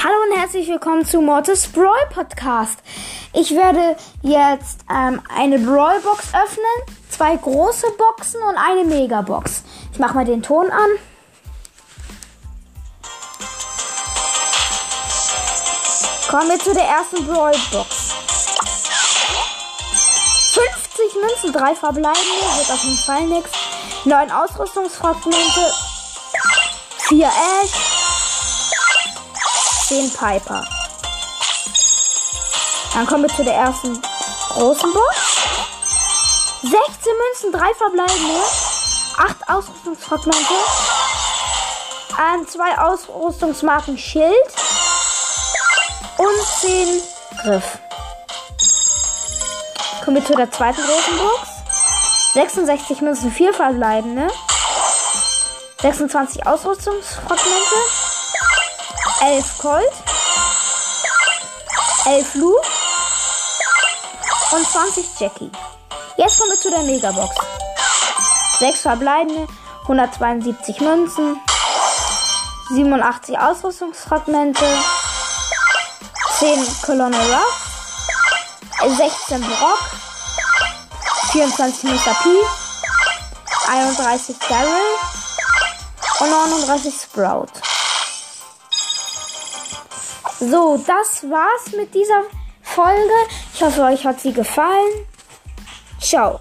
Hallo und herzlich willkommen zu Mortis Brawl Podcast. Ich werde jetzt ähm, eine Brawl Box öffnen, zwei große Boxen und eine Megabox. Ich mache mal den Ton an. Kommen wir zu der ersten Brawl Box. 50 Münzen, drei verbleibende, wird auf jeden Fall nichts. 9 Ausrüstungsfragmente, 4 Ash, 10 Piper. Dann kommen wir zu der ersten großen Box. 16 Münzen, 3 verbleibende. 8 Ausrüstungsfragmente. Ähm, 2 Ausrüstungsmarken Schild. Und 10 Griff. Kommen wir zu der zweiten großen Box. 66 Münzen, 4 verbleibende. 26 Ausrüstungsfragmente. 11 Colt, 11 Lu und 20 Jackie. Jetzt kommen wir zu der Megabox. 6 verbleibende, 172 Münzen, 87 Ausrüstungsfragmente, 10 Colonel Ruff, 16 Brock, 24 Mr. P, 31 Daryl und 39 Sprout. So, das war's mit dieser Folge. Ich hoffe, euch hat sie gefallen. Ciao.